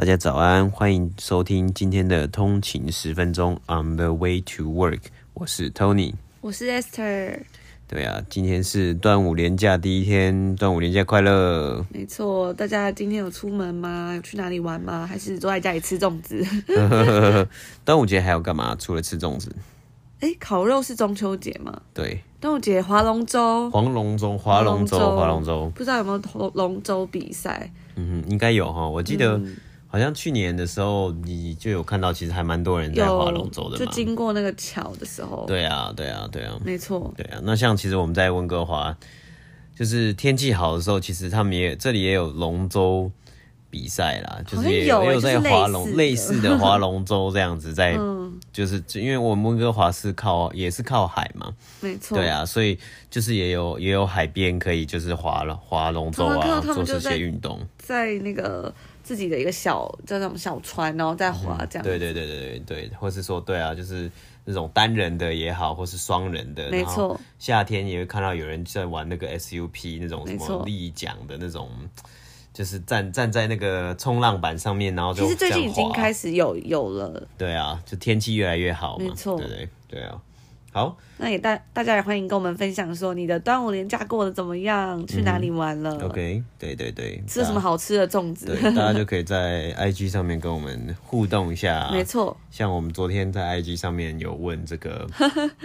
大家早安，欢迎收听今天的通勤十分钟。On the way to work，我是 Tony，我是 Esther。对啊，今天是端午连假第一天，端午连假快乐。没错，大家今天有出门吗？有去哪里玩吗？还是坐在家里吃粽子？端午节还要干嘛？除了吃粽子？哎，烤肉是中秋节吗？对，端午节划龙舟，划龙舟，划龙舟，划龙舟。不知道有没有龙舟比赛？嗯哼，应该有哈，我记得。嗯好像去年的时候，你就有看到，其实还蛮多人在划龙舟的嘛。就经过那个桥的时候。对啊，对啊，对啊。没错。对啊，那像其实我们在温哥华，就是天气好的时候，其实他们也这里也有龙舟比赛啦，就是也有，也有在划龙类似的划龙舟这样子在，嗯、就是因为我们温哥华是靠也是靠海嘛。没错。对啊，所以就是也有也有海边可以就是划了划龙舟啊，做这些运动。在那个。自己的一个小这种小船，然后再划这样、嗯。对对对对对对，或是说对啊，就是那种单人的也好，或是双人的。没错。夏天也会看到有人在玩那个 SUP 那种什么立桨的那种，就是站站在那个冲浪板上面，然后就其实最近已经开始有有了。对啊，就天气越来越好嘛。没错。对对对啊。好，那也大大家也欢迎跟我们分享说你的端午连假过得怎么样？去哪里玩了、嗯、？OK，对对对，吃了什么好吃的粽子？对，大家就可以 在 IG 上面跟我们互动一下。没错，像我们昨天在 IG 上面有问这个，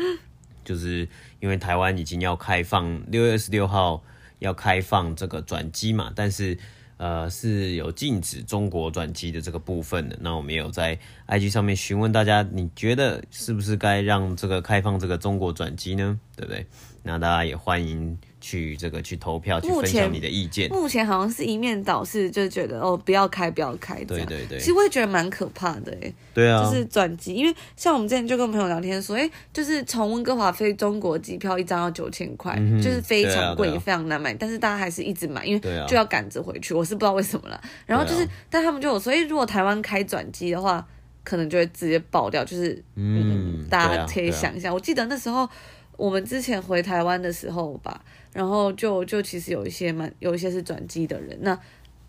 就是因为台湾已经要开放六月二十六号要开放这个转机嘛，但是。呃，是有禁止中国转机的这个部分的。那我们也有在 IG 上面询问大家，你觉得是不是该让这个开放这个中国转机呢？对不对？那大家也欢迎。去这个去投票，去分享你的意见。目前好像是一面倒，是就觉得哦，不要开，不要开。对对对。其实我也觉得蛮可怕的，哎。对啊。就是转机，因为像我们之前就跟朋友聊天说，哎，就是从温哥华飞中国机票一张要九千块，嗯、就是非常贵，也非常难买。但是大家还是一直买，因为就要赶着回去。我是不知道为什么了。然后就是，但他们就有说，哎，如果台湾开转机的话，可能就会直接爆掉。就是嗯，嗯，大家可以想一下。我记得那时候我们之前回台湾的时候吧。然后就就其实有一些蛮有一些是转机的人，那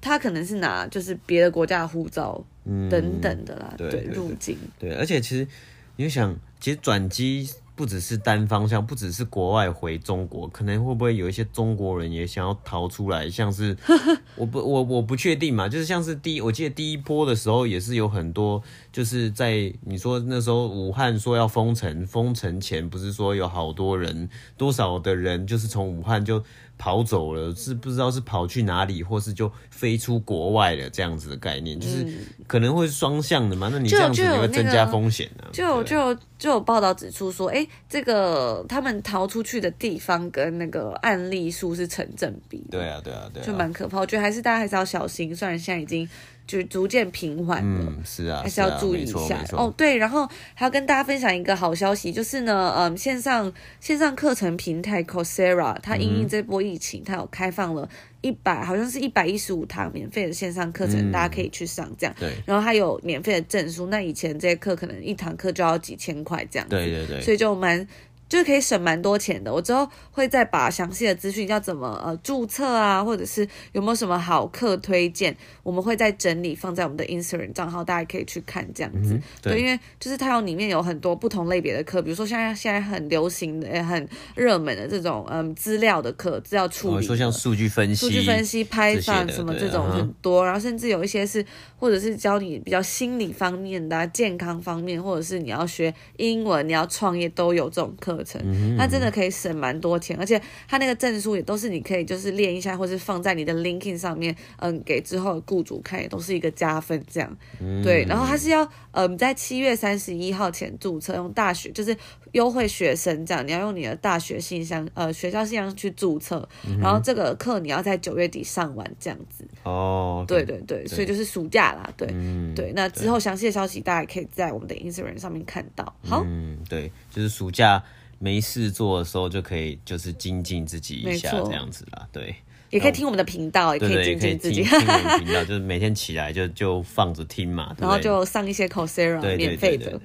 他可能是拿就是别的国家的护照等等的啦，对入境。对，而且其实你就想，其实转机。不只是单方向，不只是国外回中国，可能会不会有一些中国人也想要逃出来？像是 我不我我不确定嘛，就是像是第一，我记得第一波的时候也是有很多，就是在你说那时候武汉说要封城，封城前不是说有好多人，多少的人就是从武汉就。跑走了，是不知道是跑去哪里，或是就飞出国外了这样子的概念，嗯、就是可能会是双向的嘛？那你这样子你会增加风险呢、啊？就有就有就有报道指出说，哎、欸，这个他们逃出去的地方跟那个案例数是成正比。对啊，对啊，对啊，就蛮可怕。我觉得还是大家还是要小心，虽然现在已经。就逐渐平缓了，嗯，是啊，还是要注意一下哦。对，然后还要跟大家分享一个好消息，就是呢，嗯，线上线上课程平台 Coursera，它因应这波疫情，它有开放了一百，好像是一百一十五堂免费的线上课程，嗯，大家可以去上这样。对，然后它有免费的证书，那以前这些课可能一堂课就要几千块这样子。对对对，所以就蛮。就是可以省蛮多钱的。我之后会再把详细的资讯要怎么呃注册啊，或者是有没有什么好课推荐，我们会再整理放在我们的 Instagram 账号，大家可以去看这样子。嗯、对，对，因为就是它有里面有很多不同类别的课，比如说现在现在很流行的也很热门的这种嗯资料的课，资料处理，说像数据分析、数据分析、Python 什么这种很多，然后甚至有一些是或者是教你比较心理方面的、啊、健康方面，或者是你要学英文、你要创业都有这种课。课程，那真的可以省蛮多钱，而且他那个证书也都是你可以就是练一下，或是放在你的 LinkedIn 上面，嗯，给之后的雇主看，也都是一个加分这样。对，然后他是要嗯在七月三十一号前注册，用大学就是优惠学生这样，你要用你的大学信箱呃学校信箱去注册，然后这个课你要在九月底上完这样子。哦，对对对，所以就是暑假啦，对对。那之后详细的消息大家可以在我们的 Instagram 上面看到。好，嗯，对，就是暑假。没事做的时候就可以，就是精进自己一下这样子啦。对，也可以听我们的频道，也可以精进自己。听我们频道 就是每天起来就就放着听嘛，然后就上一些 Coursera 免费的，对，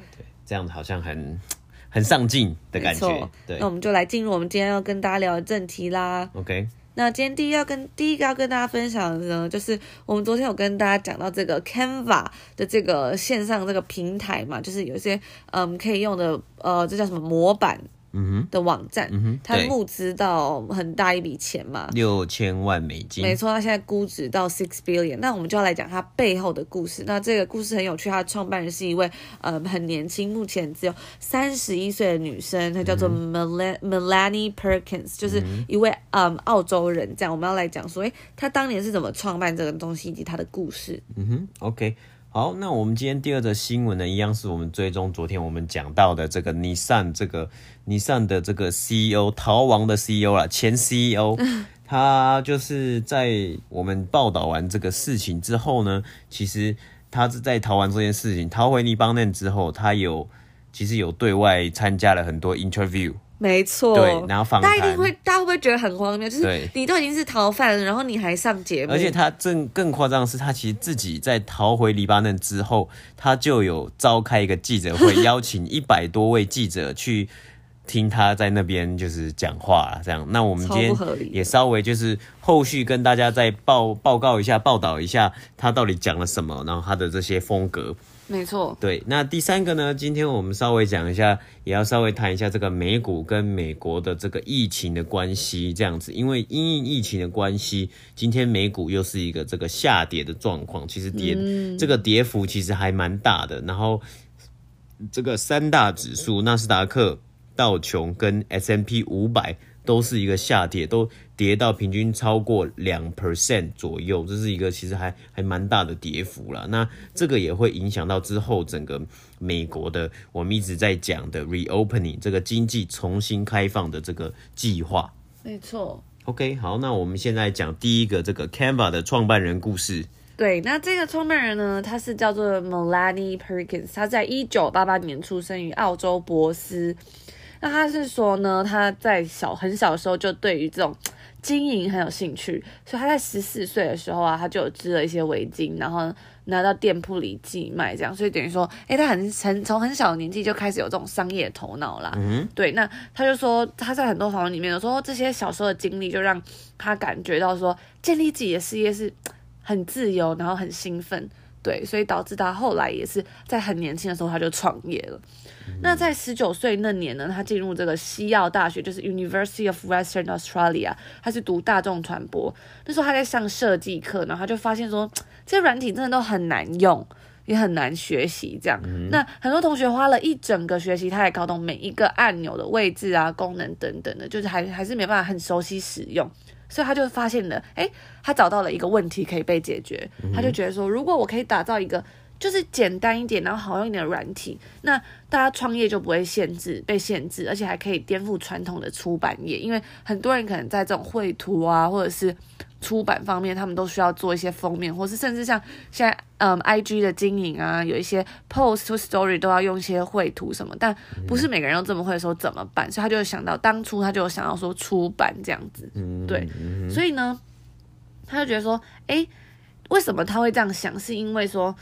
这样子好像很很上进的感觉。对，那我们就来进入我们今天要跟大家聊的正题啦。OK，那今天第一要跟第一个要跟大家分享的呢，就是我们昨天有跟大家讲到这个 Canva 的这个线上这个平台嘛，就是有一些嗯可以用的呃，这叫什么模板。嗯哼，的网站，嗯哼，他募资到很大一笔钱嘛，六千万美金，没错，他现在估值到 six billion。那我们就要来讲他背后的故事。那这个故事很有趣，他的创办人是一位呃很年轻，目前只有三十一岁的女生，她叫做 Mel Melanie Perkins，就是一位嗯澳洲人。这样我们要来讲说，诶，她当年是怎么创办这个东西以及她的故事。嗯哼，OK。好，那我们今天第二则新闻呢，一样是我们追踪昨天我们讲到的这个 Nissan 这个 Nissan 的这个 CEO 逃亡的 CEO 啦，前 CEO，他就是在我们报道完这个事情之后呢，其实他是在逃完这件事情，逃回黎巴嫩之后，他有其实有对外参加了很多 interview。没错，对，然后访，大家一定会，大家会不会觉得很荒谬？就是你都已经是逃犯了，然后你还上节目。而且他正更夸张的是，他其实自己在逃回黎巴嫩之后，他就有召开一个记者会，邀请一百多位记者去听他在那边就是讲话这样。那我们今天也稍微就是后续跟大家再报报告一下，报道一下他到底讲了什么，然后他的这些风格。没错，对，那第三个呢？今天我们稍微讲一下，也要稍微谈一下这个美股跟美国的这个疫情的关系，这样子，因为因应疫情的关系，今天美股又是一个这个下跌的状况，其实跌、嗯、这个跌幅其实还蛮大的，然后这个三大指数，纳斯达克、道琼跟 S M P 五百。都是一个下跌，都跌到平均超过两 percent 左右，这是一个其实还还蛮大的跌幅啦。那这个也会影响到之后整个美国的我们一直在讲的 reopening 这个经济重新开放的这个计划。没错。OK，好，那我们现在讲第一个这个 Canva 的创办人故事。对，那这个创办人呢，他是叫做 Melanie Perkins，他在一九八八年出生于澳洲博斯。那他是说呢，他在小很小的时候就对于这种经营很有兴趣，所以他在十四岁的时候啊，他就有织了一些围巾，然后拿到店铺里寄卖，这样，所以等于说，诶，他很很从很小的年纪就开始有这种商业头脑啦。嗯，对，那他就说他在很多访问里面有说，这些小时候的经历就让他感觉到说，建立自己的事业是很自由，然后很兴奋，对，所以导致他后来也是在很年轻的时候他就创业了。那在十九岁那年呢，他进入这个西澳大学，就是 University of Western Australia，他是读大众传播。那时候他在上设计课，然后他就发现说，这些软体真的都很难用，也很难学习。这样，嗯、那很多同学花了一整个学期，他也搞懂每一个按钮的位置啊、功能等等的，就是还还是没办法很熟悉使用。所以他就发现了，哎，他找到了一个问题可以被解决。他就觉得说，如果我可以打造一个。就是简单一点，然后好用一点的软体，那大家创业就不会限制被限制，而且还可以颠覆传统的出版业，因为很多人可能在这种绘图啊，或者是出版方面，他们都需要做一些封面，或是甚至像现在嗯，IG 的经营啊，有一些 post to story 都要用一些绘图什么，但不是每个人都这么会说怎么办？所以他就想到当初他就想要说出版这样子，对，所以呢，他就觉得说，诶，为什么他会这样想？是因为说。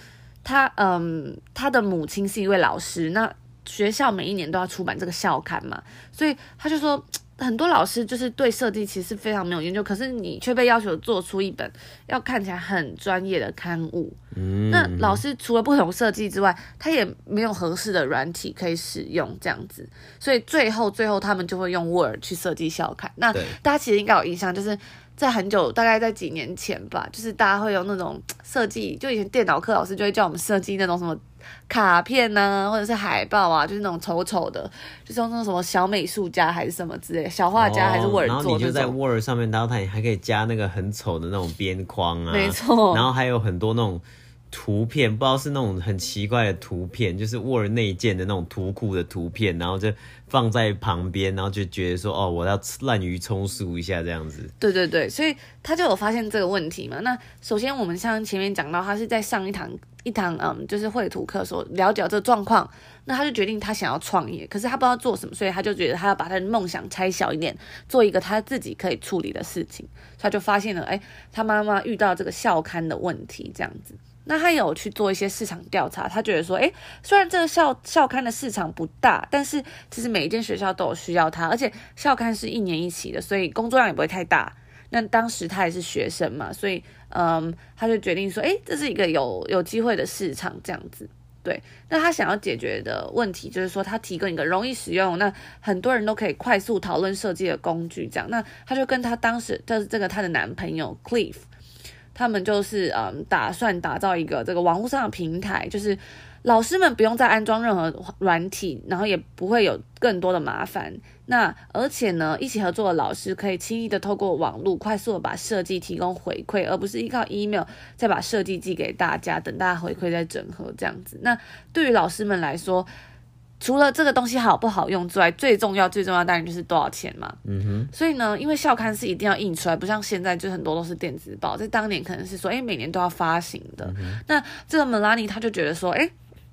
他嗯，他的母亲是一位老师，那学校每一年都要出版这个校刊嘛，所以他就说，很多老师就是对设计其实非常没有研究，可是你却被要求做出一本要看起来很专业的刊物。嗯，那老师除了不懂设计之外，他也没有合适的软体可以使用，这样子，所以最后最后他们就会用 Word 去设计校刊。那大家其实应该有印象，就是。在很久，大概在几年前吧，就是大家会有那种 设计，就以前电脑课老师就会叫我们设计那种什么卡片啊，或者是海报啊，就是那种丑丑的，就是用那种什么小美术家还是什么之类，小画家还是 Word。然后你就在 Word 上面，然后它还可以加那个很丑的那种边框啊，没错。然后还有很多那种。图片不知道是那种很奇怪的图片，就是 Word 内建的那种图库的图片，然后就放在旁边，然后就觉得说哦，我要滥竽充数一下这样子。对对对，所以他就有发现这个问题嘛。那首先我们像前面讲到，他是在上一堂一堂嗯，就是绘图课所了解这个状况，那他就决定他想要创业，可是他不知道做什么，所以他就觉得他要把他的梦想拆小一点，做一个他自己可以处理的事情。所以他就发现了，哎，他妈妈遇到这个校刊的问题，这样子。那他有去做一些市场调查，他觉得说，诶，虽然这个校校刊的市场不大，但是其实每一间学校都有需要它，而且校刊是一年一期的，所以工作量也不会太大。那当时他也是学生嘛，所以嗯，他就决定说，诶，这是一个有有机会的市场，这样子。对，那他想要解决的问题就是说，他提供一个容易使用，那很多人都可以快速讨论设计的工具，这样。那他就跟他当时就是这个他的男朋友 Cliff，他们就是嗯，打算打造一个这个网络上的平台，就是。老师们不用再安装任何软体，然后也不会有更多的麻烦。那而且呢，一起合作的老师可以轻易的透过网络快速的把设计提供回馈，而不是依靠 email 再把设计寄给大家，等大家回馈再整合这样子。那对于老师们来说，除了这个东西好不好用之外，最重要最重要当然就是多少钱嘛。嗯哼。所以呢，因为校刊是一定要印出来，不像现在就很多都是电子报，在当年可能是说，哎，每年都要发行的。嗯、那这个 Melanie 他就觉得说，哎。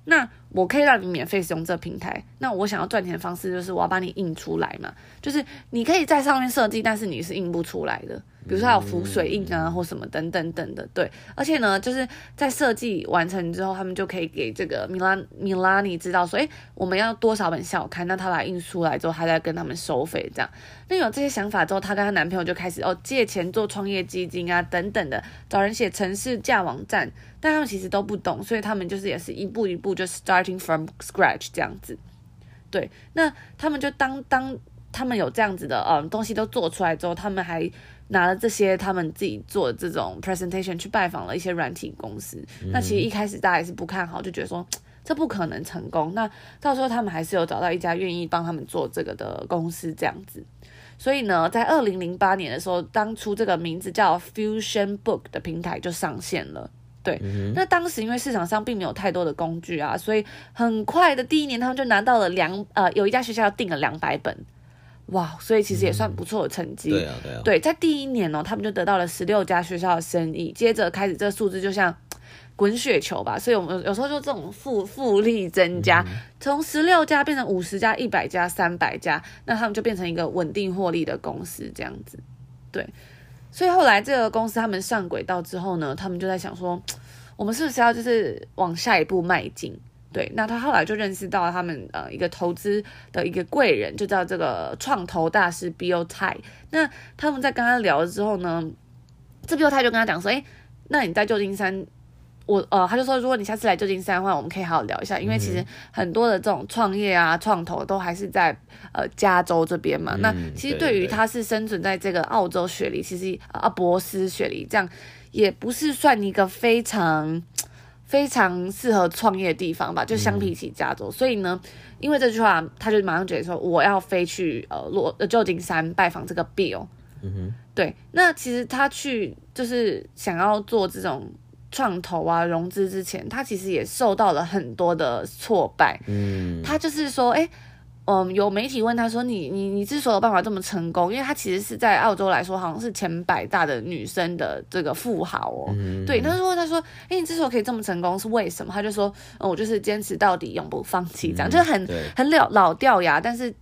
那我可以让你免费使用这个平台。那我想要赚钱的方式就是我要把你印出来嘛，就是你可以在上面设计，但是你是印不出来的。比如说还有浮水印啊，或什么等等等的，对。而且呢，就是在设计完成之后，他们就可以给这个米拉米拉尼知道说，诶，我们要多少本校刊，那他把印出来之后，他再跟他们收费这样。那有这些想法之后，她跟她男朋友就开始哦借钱做创业基金啊等等的，找人写城市架网站，但他们其实都不懂，所以他们就是也是一步一步就 starting from scratch 这样子。对，那他们就当当他们有这样子的嗯东西都做出来之后，他们还。拿了这些他们自己做的这种 presentation 去拜访了一些软体公司，嗯、那其实一开始大家也是不看好，就觉得说这不可能成功。那到时候他们还是有找到一家愿意帮他们做这个的公司这样子。所以呢，在二零零八年的时候，当初这个名字叫 Fusion Book 的平台就上线了。对，嗯、那当时因为市场上并没有太多的工具啊，所以很快的第一年他们就拿到了两呃，有一家学校订了两百本。哇，所以其实也算不错的成绩。嗯、对啊，对啊。对，在第一年哦，他们就得到了十六家学校的生意，接着开始这个数字就像 滚雪球吧。所以我们有时候就这种复复利增加，从十六家变成五十家、一百家、三百家，那他们就变成一个稳定获利的公司这样子。对，所以后来这个公司他们上轨道之后呢，他们就在想说，我们是不是要就是往下一步迈进？对，那他后来就认识到他们呃一个投资的一个贵人，就叫这个创投大师 Bill Tai。那他们在跟他聊了之后呢，这 Bill Tai 就跟他讲说，哎，那你在旧金山，我呃他就说，如果你下次来旧金山的话，我们可以好好聊一下，因为其实很多的这种创业啊、创投都还是在呃加州这边嘛。嗯、那其实对于他是生存在这个澳洲雪梨，其实阿博斯雪梨这样也不是算一个非常。非常适合创业的地方吧，就相比起加州，嗯、所以呢，因为这句话，他就马上觉得说，我要飞去呃洛呃旧金山拜访这个 Bill。嗯哼，对，那其实他去就是想要做这种创投啊融资之前，他其实也受到了很多的挫败。嗯，他就是说，哎。嗯，有媒体问他说：“你你你之所以有办法这么成功，因为他其实是在澳洲来说，好像是前百大的女生的这个富豪哦。嗯、对，他说他说，哎，你之所以可以这么成功是为什么？他就说，嗯，我就是坚持到底，永不放弃，这样、嗯、就是很很老老掉牙。但是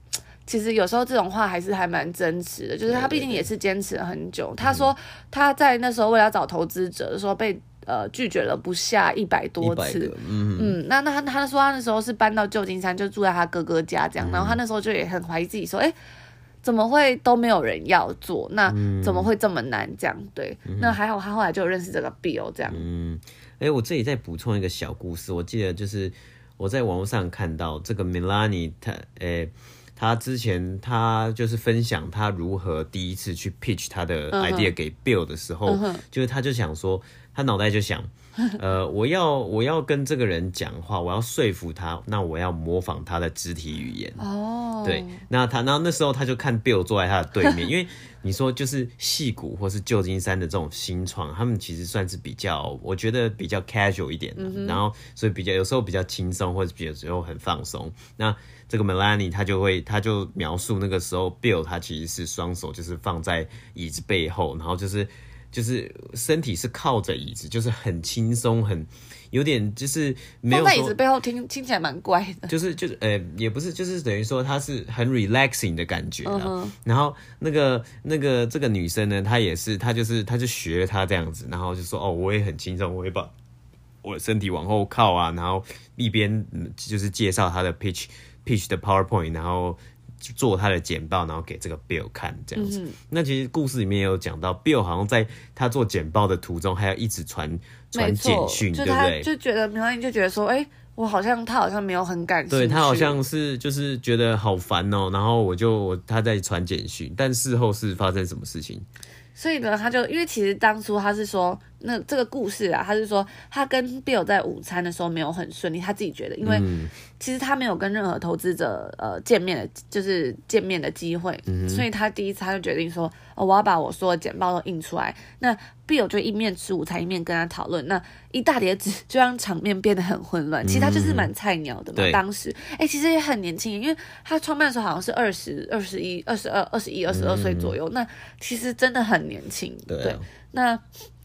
其实有时候这种话还是还蛮真实的，就是他毕竟也是坚持了很久。对对对，他说他在那时候为了找投资者的时候被。”呃，拒绝了不下一百多次，嗯嗯，那那他他说他那时候是搬到旧金山，就住在他哥哥家这样，嗯、然后他那时候就也很怀疑自己，说，哎，怎么会都没有人要做？那怎么会这么难？这样对，嗯、那还好他后来就认识这个 Bill 这样。嗯，哎，我这里再补充一个小故事，我记得就是我在网络上看到这个 Melanie，他，哎。他之前他就是分享他如何第一次去 pitch 他的 idea 给 Bill 的时候，uh. 就是他就想说，他脑袋就想，呃，我要我要跟这个人讲话，我要说服他，那我要模仿他的肢体语言。哦，oh. 对，那他然后那时候他就看 Bill 坐在他的对面，因为你说就是戏骨或是旧金山的这种新创，他们其实算是比较，我觉得比较 casual 一点的，uh. 然后所以比较有时候比较轻松，或者有时候很放松。那这个 Melanie 他就会，他就描述那个时候 Bill 他其实是双手就是放在椅子背后，然后就是就是身体是靠着椅子，就是很轻松，很有点就是没有在椅子背后听听起来蛮怪的，就是就是呃也不是，就是等于说他是很 relaxing 的感觉。Uh. 然后那个那个这个女生呢，她也是，她就是她就学她这样子，然后就说哦，我也很轻松，我会把我的身体往后靠啊，然后一边就是介绍她的 pitch。pitch 的 PowerPoint，然后做他的简报，然后给这个 Bill 看这样子。嗯、那其实故事里面也有讲到，Bill 好像在他做简报的途中，还要一直传传简讯，对不对？就觉得梅兰妮就觉得说，哎、欸，我好像他好像没有很感兴趣，对他好像是就是觉得好烦哦、喔，然后我就他在传简讯，但事后是发生什么事情？所以呢，他就因为其实当初他是说，那这个故事啊，他是说他跟 Bill 在午餐的时候没有很顺利，他自己觉得，因为其实他没有跟任何投资者呃见面的，就是见面的机会，嗯、所以他第一次他就决定说，哦，我要把我说的简报都印出来。那 Bill 就一面吃午餐一面跟他讨论，那一大叠纸就让场面变得很混乱。其实他就是蛮菜鸟的嘛，嗯、当时哎、欸，其实也很年轻，因为他创办的时候好像是二十二十一、二十二、二十一、二十二岁左右，那其实真的很年轻。对，啊、对，那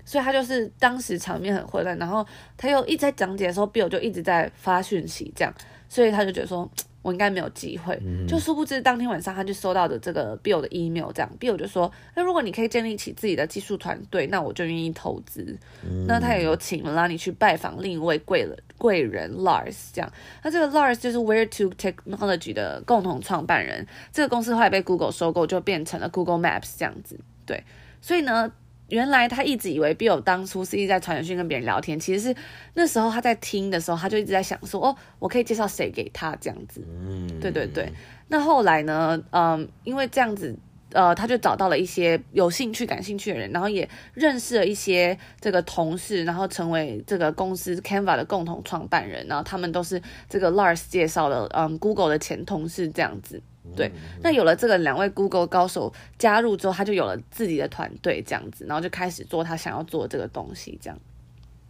所以他就是当时场面很混乱，然后他又一直在讲解的时候，Bill 就一直在发讯息，这样，所以他就觉得说。我应该没有机会，嗯、就殊不知当天晚上他就收到的这个 Bill 的 email，这样 Bill 就说，那如果你可以建立起自己的技术团队，那我就愿意投资。嗯、那他也有请 Melanie 去拜访另一位贵人贵人 Lars，这样。那这个 Lars 就是 Where to Technology 的共同创办人，这个公司后来被 Google 收购，就变成了 Google Maps 这样子。对，所以呢。原来他一直以为 Bill 当初是一直在传简讯跟别人聊天，其实是那时候他在听的时候，他就一直在想说，哦，我可以介绍谁给他这样子。嗯，对对对。那后来呢，嗯，因为这样子，呃，他就找到了一些有兴趣、感兴趣的人，然后也认识了一些这个同事，然后成为这个公司 Canva 的共同创办人，然后他们都是这个 Lars 介绍的，嗯，Google 的前同事这样子。对，那有了这个两位 Google 高手加入之后，他就有了自己的团队这样子，然后就开始做他想要做的这个东西。这样，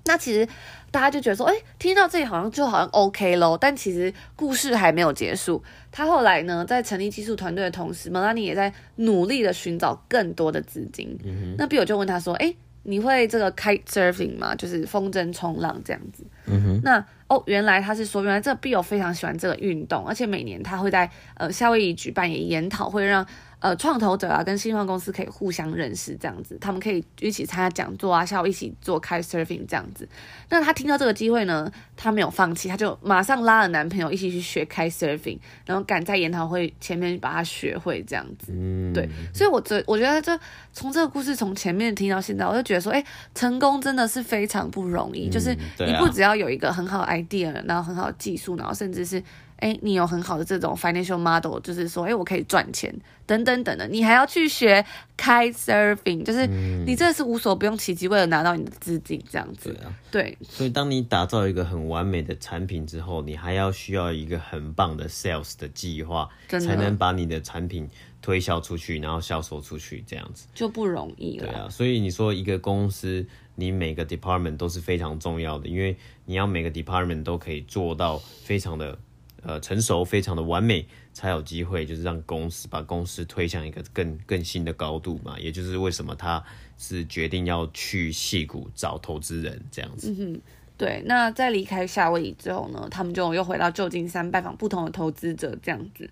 那其实大家就觉得说，哎，听到这里好像就好像 OK 咯，但其实故事还没有结束。他后来呢，在成立技术团队的同时，Melanie 也在努力的寻找更多的资金。嗯，那 Bill 就问他说，哎。你会这个 kite surfing 吗？就是风筝冲浪这样子。嗯哼。那哦，原来他是说，原来这个 Bill 非常喜欢这个运动，而且每年他会在呃夏威夷举办也研讨会，让。呃，创投者啊，跟新创公司可以互相认识，这样子，他们可以一起参加讲座啊，下午一起做 kite surfing 这样子。那她听到这个机会呢，她没有放弃，她就马上拉了男朋友一起去学 kite surfing，然后赶在研讨会前面把它学会这样子。嗯，对，所以我觉我觉得这从这个故事从前面听到现在，我就觉得说，哎，成功真的是非常不容易，嗯，就是你不只要有一个很好的 idea，然后很好的技术，然后甚至是。哎，你有很好的这种 financial model，就是说，哎，我可以赚钱，等等等的，你还要去学 kite surfing，就是你真的是无所不用其极，为了拿到你的资金，这样子。对啊，对。所以，当你打造一个很完美的产品之后，你还要需要一个很棒的 sales 的计划，才能把你的产品推销出去，然后销售出去，这样子就不容易了。对啊，所以你说一个公司，你每个 department 都是非常重要的，因为你要每个 department 都可以做到非常的。呃，成熟非常的完美，才有机会就是让公司把公司推向一个更更新的高度嘛。也就是为什么他是决定要去戏谷找投资人这样子。嗯哼，对。那在离开夏威夷之后呢，他们就又回到旧金山拜访不同的投资者这样子。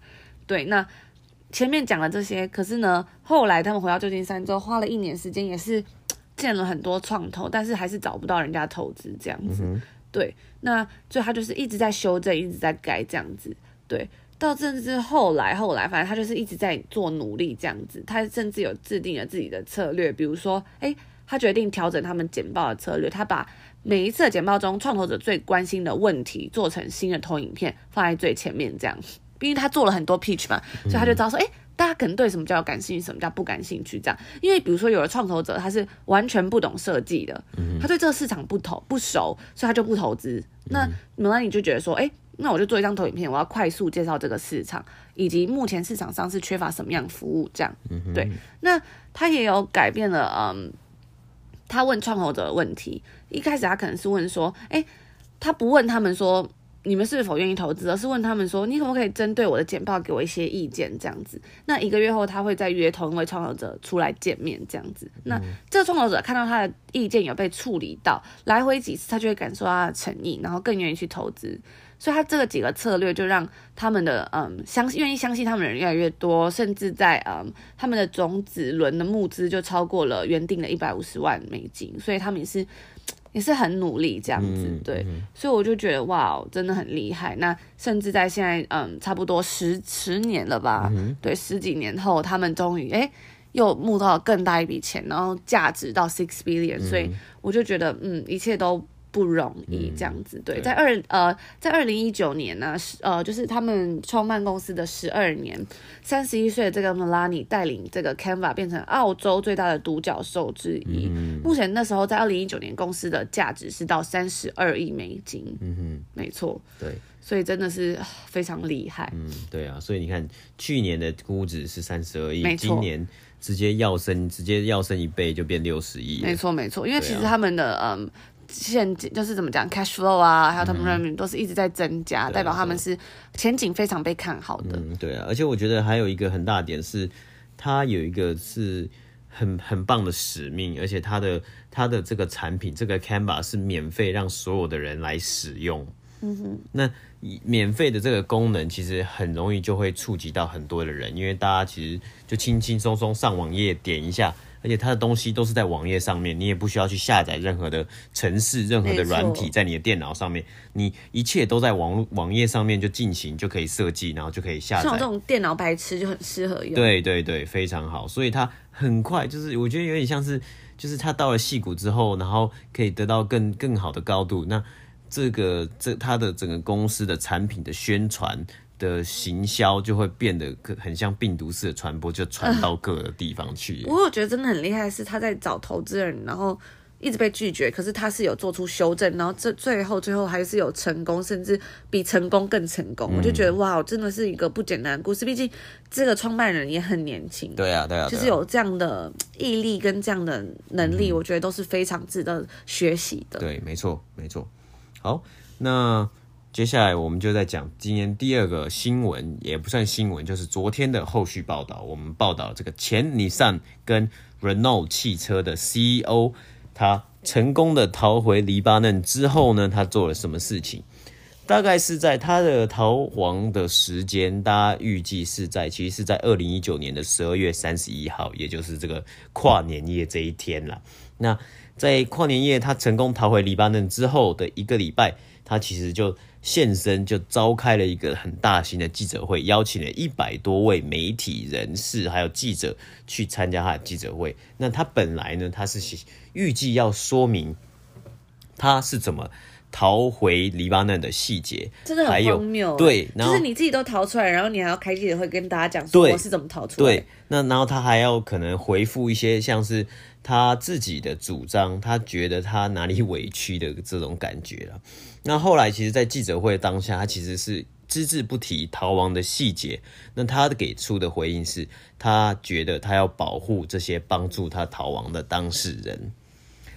对，那前面讲了这些，可是呢，后来他们回到旧金山之后，花了一年时间，也是 见了很多创投，但是还是找不到人家投资这样子。嗯对，那所以他就是一直在修正，一直在改这样子。对，到甚至后来，后来反正他就是一直在做努力这样子。他甚至有制定了自己的策略，比如说，诶，他决定调整他们简报的策略。他把每一次的简报中创投者最关心的问题做成新的投影片，放在最前面这样。毕竟他做了很多 pitch 嘛，所以他就知道说，诶。大家可能对什么叫感兴趣，什么叫不感兴趣，这样，因为比如说有的创投者他是完全不懂设计的，他对这个市场不投不熟，所以他就不投资。那那你就觉得说，哎，那我就做一张投影片，我要快速介绍这个市场，以及目前市场上是缺乏什么样服务，这样，对。那他也有改变了，嗯，他问创投者的问题，一开始他可能是问说，哎，他不问他们说。你们是否愿意投资？而是问他们说，你可不可以针对我的简报给我一些意见？这样子，那一个月后他会再约同一位创投者出来见面，这样子。那这个创投者看到他的意见有被处理到，来回几次他就会感受到他的诚意，然后更愿意去投资。所以他这个几个策略就让他们的嗯相愿意相信他们的人越来越多，甚至在嗯他们的种子轮的募资就超过了原定的一百五十万美金。所以他们也是。也是很努力这样子，嗯、对，嗯、所以我就觉得哇，真的很厉害。那甚至在现在，嗯，差不多十十年了吧，嗯、对，十几年后，他们终于哎又募到了更大一笔钱，然后价值到 six billion，、嗯、所以我就觉得嗯，一切都。不容易这样子，嗯、对，在二呃，在二零一九年呢，是呃，就是他们创办公司的十二年，三十一岁的这个 Melanie 带领这个 Canva 变成澳洲最大的独角兽之一。嗯、目前那时候在二零一九年，公司的价值是到三十二亿美金。嗯哼，没错。对，所以真的是非常厉害。嗯，对啊，所以你看，去年的估值是三十二亿，今年直接要升，直接要升一倍就变六十亿。没错，没错，因为其实他们的嗯。现金就是怎么讲，cash flow 啊，还有他们 revenue 都是一直在增加，嗯、代表他们是前景非常被看好的。嗯，对啊，而且我觉得还有一个很大点是，它有一个是很很棒的使命，而且它的它的这个产品，这个 Canva 是免费让所有的人来使用。嗯哼，那免费的这个功能其实很容易就会触及到很多的人，因为大家其实就轻轻松松上网页点一下。而且它的东西都是在网页上面，你也不需要去下载任何的程式、任何的软体在你的电脑上面，你一切都在网网页上面就进行，就可以设计，然后就可以下载。像这种电脑白痴就很适合用。对对对，非常好。所以它很快，就是我觉得有点像是，就是它到了戏谷之后，然后可以得到更更好的高度。那这个这它的整个公司的产品的宣传。的行销就会变得很像病毒式的传播，就传到各个地方去。不过、呃、我觉得真的很厉害，是他在找投资人，然后一直被拒绝，可是他是有做出修正，然后这最后最后还是有成功，甚至比成功更成功。嗯、我就觉得哇，真的是一个不简单的故事。毕竟这个创办人也很年轻，对啊，对啊，就是有这样的毅力跟这样的能力，嗯、我觉得都是非常值得学习的。对，没错，没错。好，那。接下来我们就在讲今天第二个新闻，也不算新闻，就是昨天的后续报道。我们报道这个前尼桑跟 Renault 汽车的 CEO，他成功的逃回黎巴嫩之后呢，他做了什么事情？大概是在他的逃亡的时间，大家预计是在，其实是在二零一九年的十二月三十一号，也就是这个跨年夜这一天了。那在跨年夜他成功逃回黎巴嫩之后的一个礼拜，他其实就。现身就召开了一个很大型的记者会，邀请了一百多位媒体人士还有记者去参加他的记者会。那他本来呢，他是预计要说明他是怎么逃回黎巴嫩的细节，真的很荒谬。对，就是你自己都逃出来，然后你还要开记者会跟大家讲说我是怎么逃出来。对，那然后他还要可能回复一些像是他自己的主张，他觉得他哪里委屈的这种感觉了。那后来，其实，在记者会当下，他其实是只字不提逃亡的细节。那他给出的回应是，他觉得他要保护这些帮助他逃亡的当事人。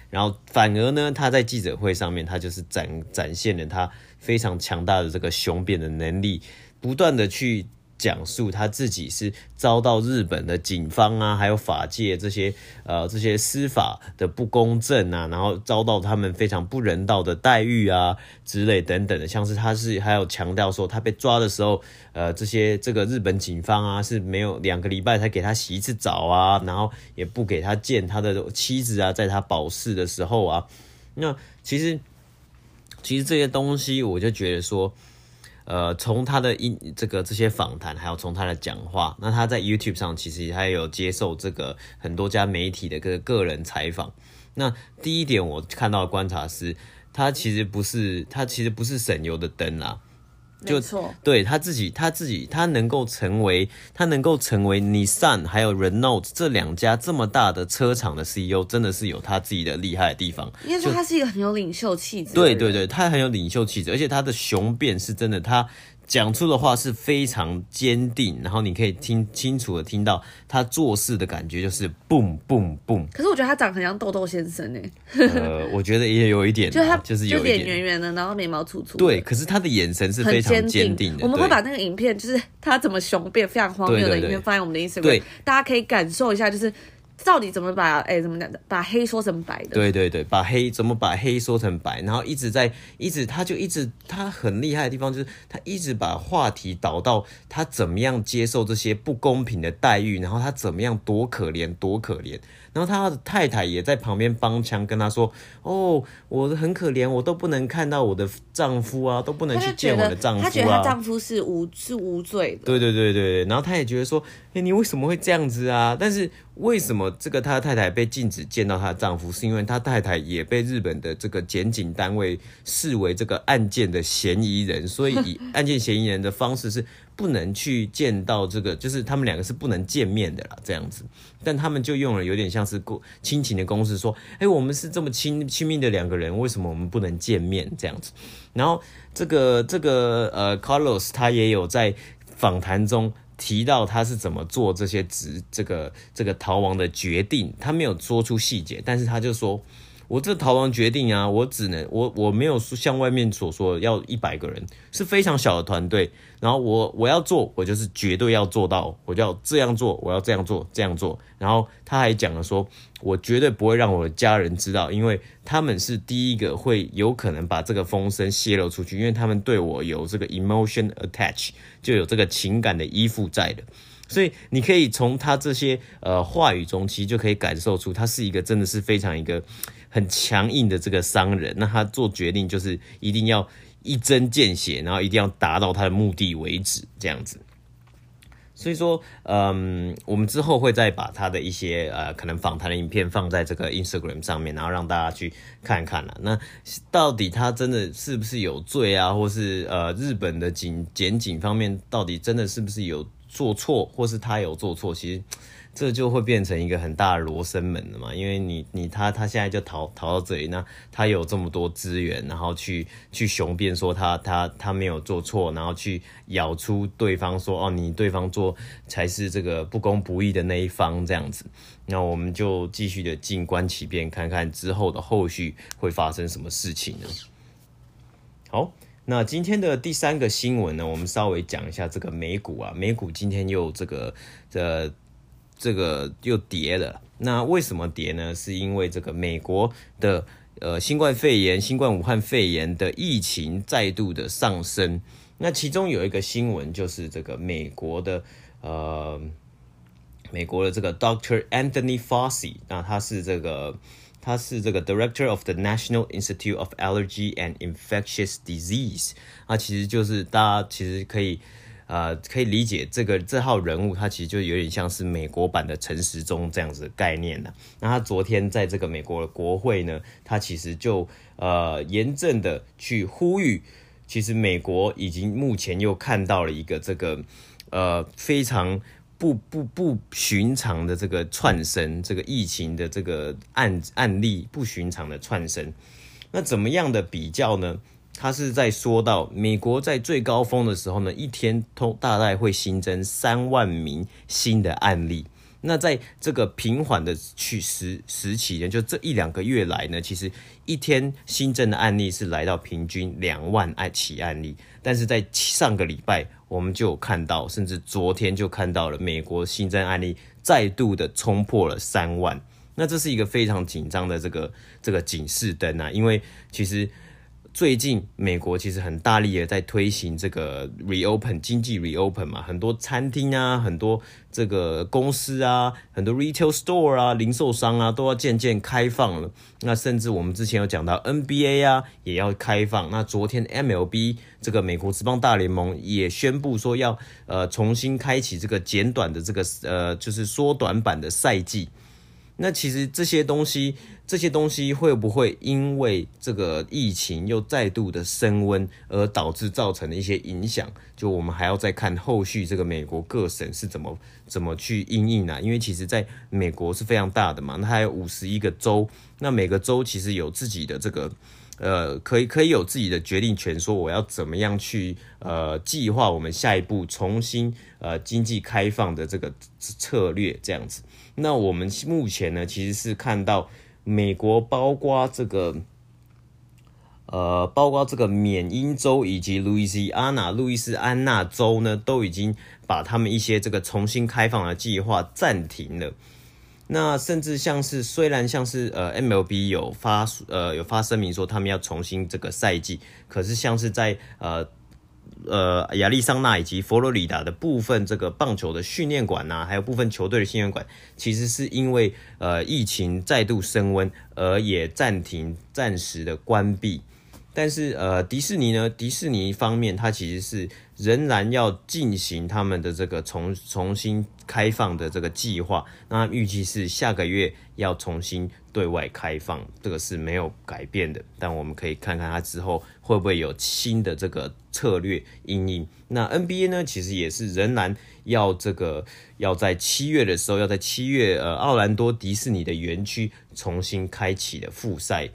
然后，反而呢，他在记者会上面，他就是展展现了他非常强大的这个雄辩的能力，不断的去。讲述他自己是遭到日本的警方啊，还有法界这些呃这些司法的不公正啊，然后遭到他们非常不人道的待遇啊之类等等的，像是他是还有强调说他被抓的时候，呃这些这个日本警方啊是没有两个礼拜才给他洗一次澡啊，然后也不给他见他的妻子啊，在他保释的时候啊，那其实其实这些东西我就觉得说。呃，从他的一这个这些访谈，还有从他的讲话，那他在 YouTube 上其实还有接受这个很多家媒体的个个人采访。那第一点我看到的观察是，他其实不是他其实不是省油的灯啦。就错对他自己，他自己，他能够成为，他能够成为 Nissan 还有 Renault 这两家这么大的车厂的 CEO，真的是有他自己的厉害的地方。应该说他是一个很有领袖气质。对对对，他很有领袖气质，而且他的雄辩是真的，他。讲出的话是非常坚定，然后你可以听清楚的听到他做事的感觉，就是 boom boom boom。可是我觉得他长得很像豆豆先生呢。呃，我觉得也有一点，就他就是有点圆圆的，然后眉毛粗粗。对，可是他的眼神是非常坚定的。我们会把那个影片，就是他怎么雄辩、非常荒谬的影片放在我们的 Instagram，对，大家可以感受一下，就是。到底怎么把哎、怎么讲的，把黑说成白的？对对对，把黑怎么把黑说成白，然后一直在一直，他就一直他很厉害的地方就是他一直把话题导到他怎么样接受这些不公平的待遇，然后他怎么样多可怜多可怜。然后他的太太也在旁边帮腔，跟他说：“哦，我很可怜，我都不能看到我的丈夫啊，都不能去见我的丈夫啊。”她觉得她丈夫是无是无罪的。对对对对，然后她也觉得说：“哎，你为什么会这样子啊？”但是为什么这个她的太太被禁止见到她的丈夫，是因为她太太也被日本的这个检警单位视为这个案件的嫌疑人，所以以案件嫌疑人的方式是。不能去见到这个，就是他们两个是不能见面的啦，这样子。但他们就用了有点像是亲情的公式，说：“哎，我们是这么亲亲密的两个人，为什么我们不能见面？”这样子。然后这个这个呃，Carlos 他也有在访谈中提到他是怎么做这些职这个这个逃亡的决定，他没有说出细节，但是他就说。我这逃亡决定啊，我只能我我没有像外面所说要一百个人，是非常小的团队。然后我我要做，我就是绝对要做到，我就要这样做，我要这样做，这样做。然后他还讲了说，我绝对不会让我的家人知道，因为他们是第一个会有可能把这个风声泄露出去，因为他们对我有这个 emotion attach，就有这个情感的依附在的。所以你可以从他这些呃话语中，其实就可以感受出他是一个真的是非常一个。很强硬的这个商人，那他做决定就是一定要一针见血，然后一定要达到他的目的为止，这样子。所以说，嗯，我们之后会再把他的一些呃可能访谈的影片放在这个 Instagram 上面，然后让大家去看看了。那到底他真的是不是有罪啊？或是呃日本的警检警方面到底真的是不是有做错，或是他有做错？其实。这就会变成一个很大的罗生门了嘛，因为你你他他现在就逃逃到这里，那他有这么多资源，然后去去雄辩说他他他没有做错，然后去咬出对方说哦，你对方做才是这个不公不义的那一方这样子，那我们就继续的静观其变，看看之后的后续会发生什么事情呢？好，那今天的第三个新闻呢，我们稍微讲一下这个美股啊，美股今天又这个这。这个又跌了，那为什么跌呢？是因为这个美国的呃新冠肺炎、新冠武汉肺炎的疫情再度的上升。那其中有一个新闻就是这个美国的呃美国的这个 Doctor Anthony Fauci，那他是这个他是这个 Director of the National Institute of Allergy and Infectious Disease，那，其实就是大家其实可以。呃，可以理解这个这号人物，他其实就有点像是美国版的陈时中这样子的概念了。那他昨天在这个美国的国会呢，他其实就呃严正的去呼吁，其实美国已经目前又看到了一个这个呃非常不不不寻常的这个串升，这个疫情的这个案案例不寻常的串升。那怎么样的比较呢？他是在说到美国在最高峰的时候呢，一天通大概会新增三万名新的案例。那在这个平缓的去时时期呢，就这一两个月来呢，其实一天新增的案例是来到平均两万起案例。但是在上个礼拜，我们就有看到，甚至昨天就看到了美国新增案例再度的冲破了三万。那这是一个非常紧张的这个这个警示灯啊，因为其实。最近美国其实很大力的在推行这个 reopen 经济 reopen 嘛，很多餐厅啊，很多这个公司啊，很多 retail store 啊，零售商啊，都要渐渐开放了。那甚至我们之前有讲到 NBA 啊，也要开放。那昨天 MLB 这个美国职棒大联盟也宣布说要呃重新开启这个简短的这个呃就是缩短版的赛季。那其实这些东西，这些东西会不会因为这个疫情又再度的升温而导致造成的一些影响？就我们还要再看后续这个美国各省是怎么怎么去因应呢？因为其实在美国是非常大的嘛，那还有五十一个州，那每个州其实有自己的这个呃，可以可以有自己的决定权，说我要怎么样去呃计划我们下一步重新呃经济开放的这个策略这样子。那我们目前呢，其实是看到美国包括这个，呃，包括这个缅因州以及路易斯安那、路易斯安那州呢，都已经把他们一些这个重新开放的计划暂停了。那甚至像是虽然像是呃 MLB 有发呃有发声明说他们要重新这个赛季，可是像是在呃呃亚利桑那以及佛罗里达的部分这个棒球的训练馆呐，还有部分球队的训练馆，其实是因为呃疫情再度升温而也暂停暂时的关闭。但是呃迪士尼呢，迪士尼方面它其实是。仍然要进行他们的这个重重新开放的这个计划，那预计是下个月要重新对外开放，这个是没有改变的。但我们可以看看它之后会不会有新的这个策略阴影。那 NBA 呢，其实也是仍然要这个要在七月的时候，要在七月呃奥兰多迪士尼的园区重新开启的复赛。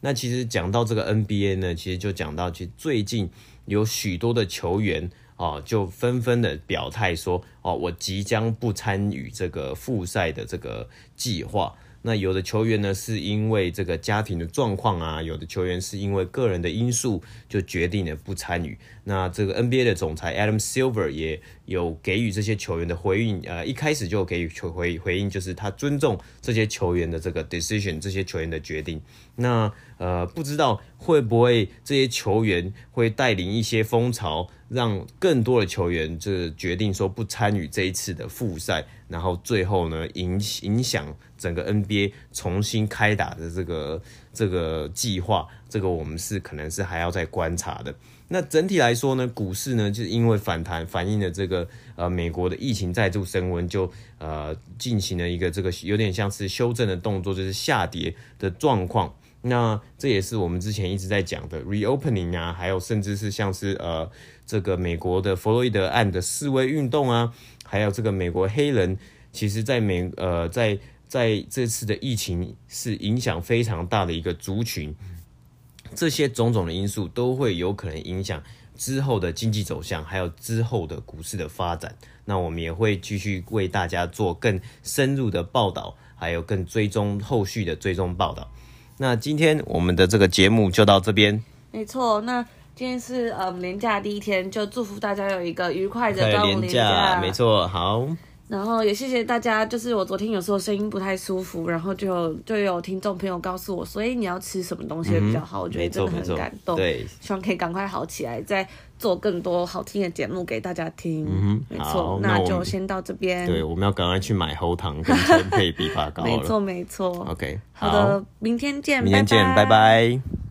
那其实讲到这个 NBA 呢，其实就讲到其实最近。有许多的球员啊，就纷纷的表态说：“哦，我即将不参与这个复赛的这个计划。”那有的球员呢，是因为这个家庭的状况啊；有的球员是因为个人的因素，就决定了不参与。那这个 NBA 的总裁 Adam Silver 也有给予这些球员的回应，呃，一开始就给予球回回应，就是他尊重这些球员的这个 decision，这些球员的决定。那呃，不知道会不会这些球员会带领一些风潮，让更多的球员就决定说不参与这一次的复赛，然后最后呢，影影响整个 NBA 重新开打的这个这个计划，这个我们是可能是还要再观察的。那整体来说呢，股市呢，就是因为反弹反映了这个呃美国的疫情再度升温，就呃进行了一个这个有点像是修正的动作，就是下跌的状况。那这也是我们之前一直在讲的 reopening 啊，还有甚至是像是呃这个美国的弗洛伊德案的示威运动啊，还有这个美国黑人，其实在美呃在在这次的疫情是影响非常大的一个族群。这些种种的因素都会有可能影响之后的经济走向，还有之后的股市的发展。那我们也会继续为大家做更深入的报道，还有更追踪后续的追踪报道。那今天我们的这个节目就到这边。没错，那今天是嗯年假第一天，就祝福大家有一个愉快的端午连假。没错，好。然后也谢谢大家，就是我昨天有时候声音不太舒服，然后就就有听众朋友告诉我，所以你要吃什么东西会比较好，嗯、我觉得真的很感动。对，希望可以赶快好起来，再做更多好听的节目给大家听。嗯，没错，那就先到这边。对，我们要赶快去买喉糖跟陈配枇杷膏。没错，没错。OK，好的，明天见，明天见，拜拜。拜拜。